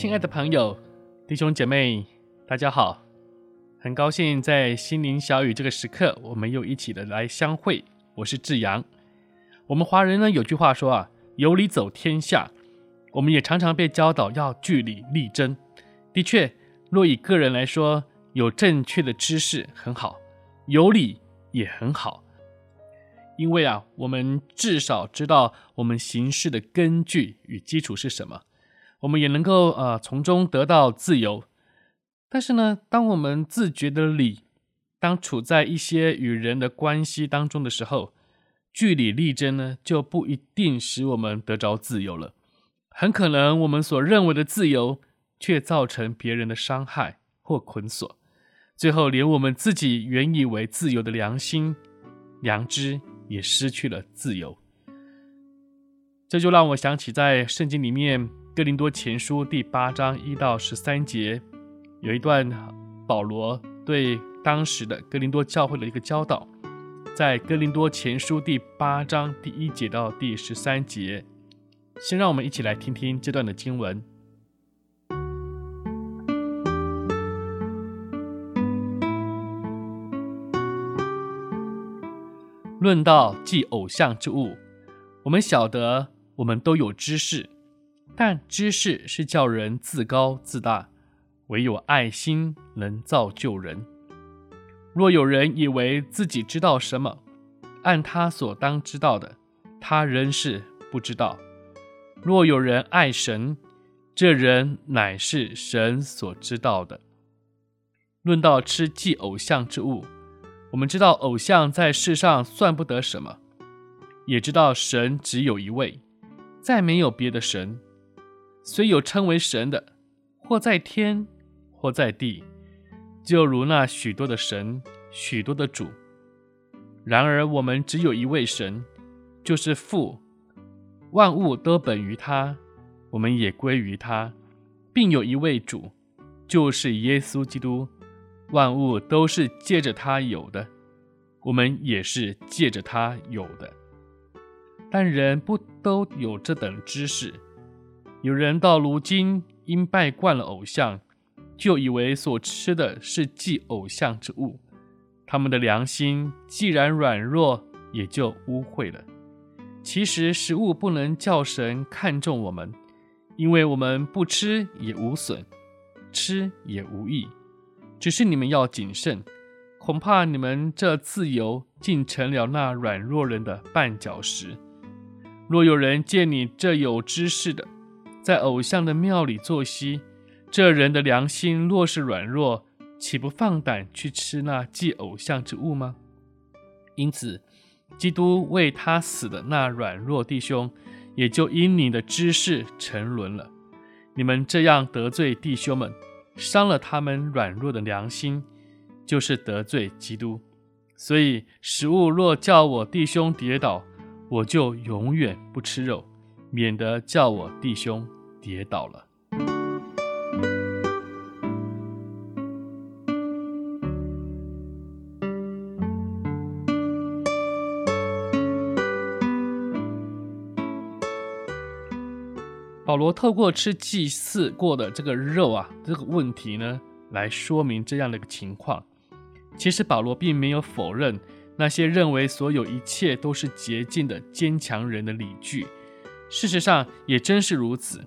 亲爱的朋友、弟兄姐妹，大家好！很高兴在心灵小语这个时刻，我们又一起的来相会。我是志阳。我们华人呢有句话说啊，有理走天下。我们也常常被教导要据理力争。的确，若以个人来说，有正确的知识很好，有理也很好。因为啊，我们至少知道我们行事的根据与基础是什么，我们也能够呃从中得到自由。但是呢，当我们自觉的理，当处在一些与人的关系当中的时候，据理力争呢，就不一定使我们得着自由了。很可能我们所认为的自由，却造成别人的伤害或捆锁，最后连我们自己原以为自由的良心、良知也失去了自由。这就让我想起在圣经里面《哥林多前书》第八章一到十三节，有一段保罗对当时的哥林多教会的一个教导，在哥林多前书第八章第一节到第十三节，先让我们一起来听听这段的经文。论到祭偶像之物，我们晓得我们都有知识，但知识是叫人自高自大，唯有爱心能造就人。若有人以为自己知道什么，按他所当知道的，他仍是不知道。若有人爱神，这人乃是神所知道的。论到吃祭偶像之物，我们知道偶像在世上算不得什么，也知道神只有一位，再没有别的神。虽有称为神的，或在天，或在地。就如那许多的神，许多的主。然而我们只有一位神，就是父，万物都本于他，我们也归于他，并有一位主，就是耶稣基督，万物都是借着他有的，我们也是借着他有的。但人不都有这等知识？有人到如今因拜惯了偶像。就以为所吃的是祭偶像之物，他们的良心既然软弱，也就污秽了。其实食物不能叫神看重我们，因为我们不吃也无损，吃也无益。只是你们要谨慎，恐怕你们这自由竟成了那软弱人的绊脚石。若有人见你这有知识的，在偶像的庙里作息，这人的良心若是软弱，岂不放胆去吃那祭偶像之物吗？因此，基督为他死的那软弱弟兄，也就因你的知识沉沦了。你们这样得罪弟兄们，伤了他们软弱的良心，就是得罪基督。所以，食物若叫我弟兄跌倒，我就永远不吃肉，免得叫我弟兄跌倒了。保罗透过吃祭祀过的这个肉啊，这个问题呢，来说明这样的一个情况。其实保罗并没有否认那些认为所有一切都是洁净的坚强人的理据。事实上也真是如此。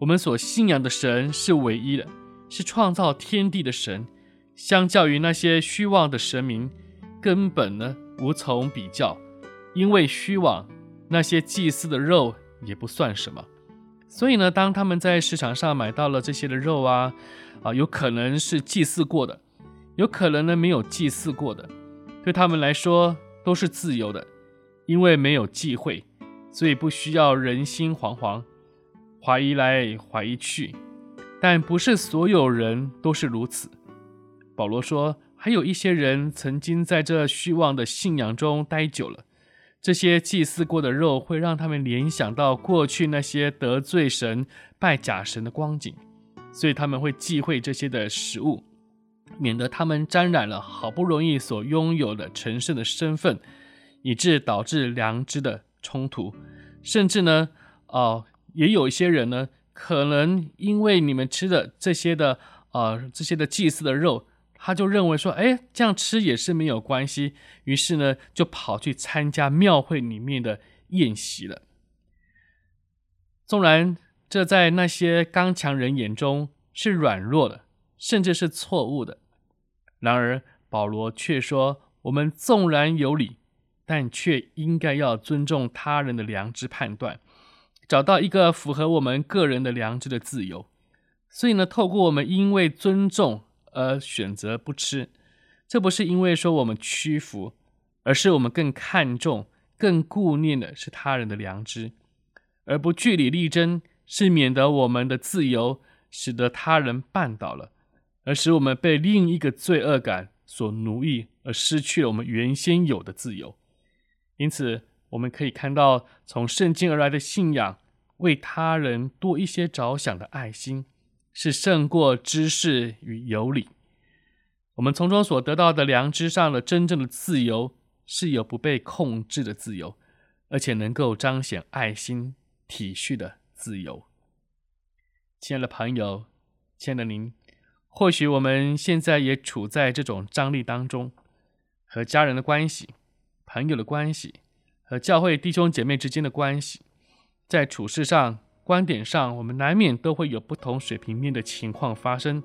我们所信仰的神是唯一的，是创造天地的神。相较于那些虚妄的神明，根本呢无从比较。因为虚妄，那些祭祀的肉也不算什么。所以呢，当他们在市场上买到了这些的肉啊，啊，有可能是祭祀过的，有可能呢没有祭祀过的，对他们来说都是自由的，因为没有忌讳，所以不需要人心惶惶，怀疑来怀疑去。但不是所有人都是如此。保罗说，还有一些人曾经在这虚妄的信仰中待久了，这些祭祀过的肉会让他们联想到过去那些得罪神、拜假神的光景，所以他们会忌讳这些的食物，免得他们沾染了好不容易所拥有的神圣的身份，以致导致良知的冲突。甚至呢，哦，也有一些人呢，可能因为你们吃的这些的，呃，这些的祭祀的肉。他就认为说，哎，这样吃也是没有关系，于是呢，就跑去参加庙会里面的宴席了。纵然这在那些刚强人眼中是软弱的，甚至是错误的，然而保罗却说，我们纵然有理，但却应该要尊重他人的良知判断，找到一个符合我们个人的良知的自由。所以呢，透过我们因为尊重。而选择不吃，这不是因为说我们屈服，而是我们更看重、更顾念的是他人的良知，而不据理力争，是免得我们的自由使得他人绊倒了，而使我们被另一个罪恶感所奴役，而失去了我们原先有的自由。因此，我们可以看到从圣经而来的信仰，为他人多一些着想的爱心。是胜过知识与有理。我们从中所得到的良知上的真正的自由，是有不被控制的自由，而且能够彰显爱心、体恤的自由。亲爱的朋友，亲爱的您，或许我们现在也处在这种张力当中，和家人的关系、朋友的关系，和教会弟兄姐妹之间的关系，在处事上。观点上，我们难免都会有不同水平面的情况发生。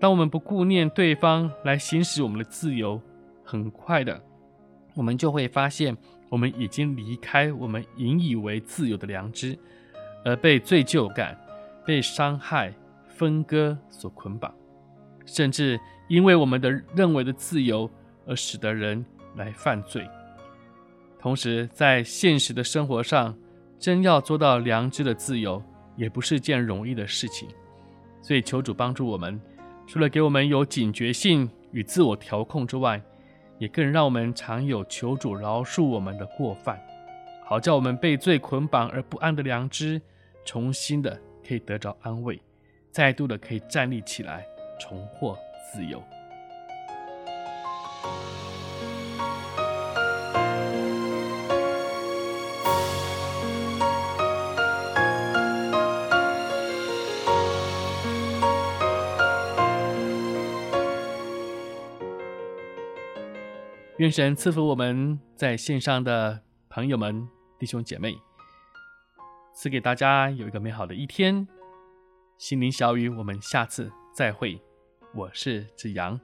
当我们不顾念对方来行使我们的自由，很快的，我们就会发现，我们已经离开我们引以为自由的良知，而被罪疚感、被伤害、分割所捆绑，甚至因为我们的认为的自由而使得人来犯罪。同时，在现实的生活上，真要做到良知的自由，也不是件容易的事情。所以求主帮助我们，除了给我们有警觉性与自我调控之外，也更让我们常有求主饶恕我们的过犯，好叫我们被罪捆绑而不安的良知，重新的可以得着安慰，再度的可以站立起来，重获自由。愿神赐福我们在线上的朋友们、弟兄姐妹，赐给大家有一个美好的一天。心灵小雨，我们下次再会。我是子阳。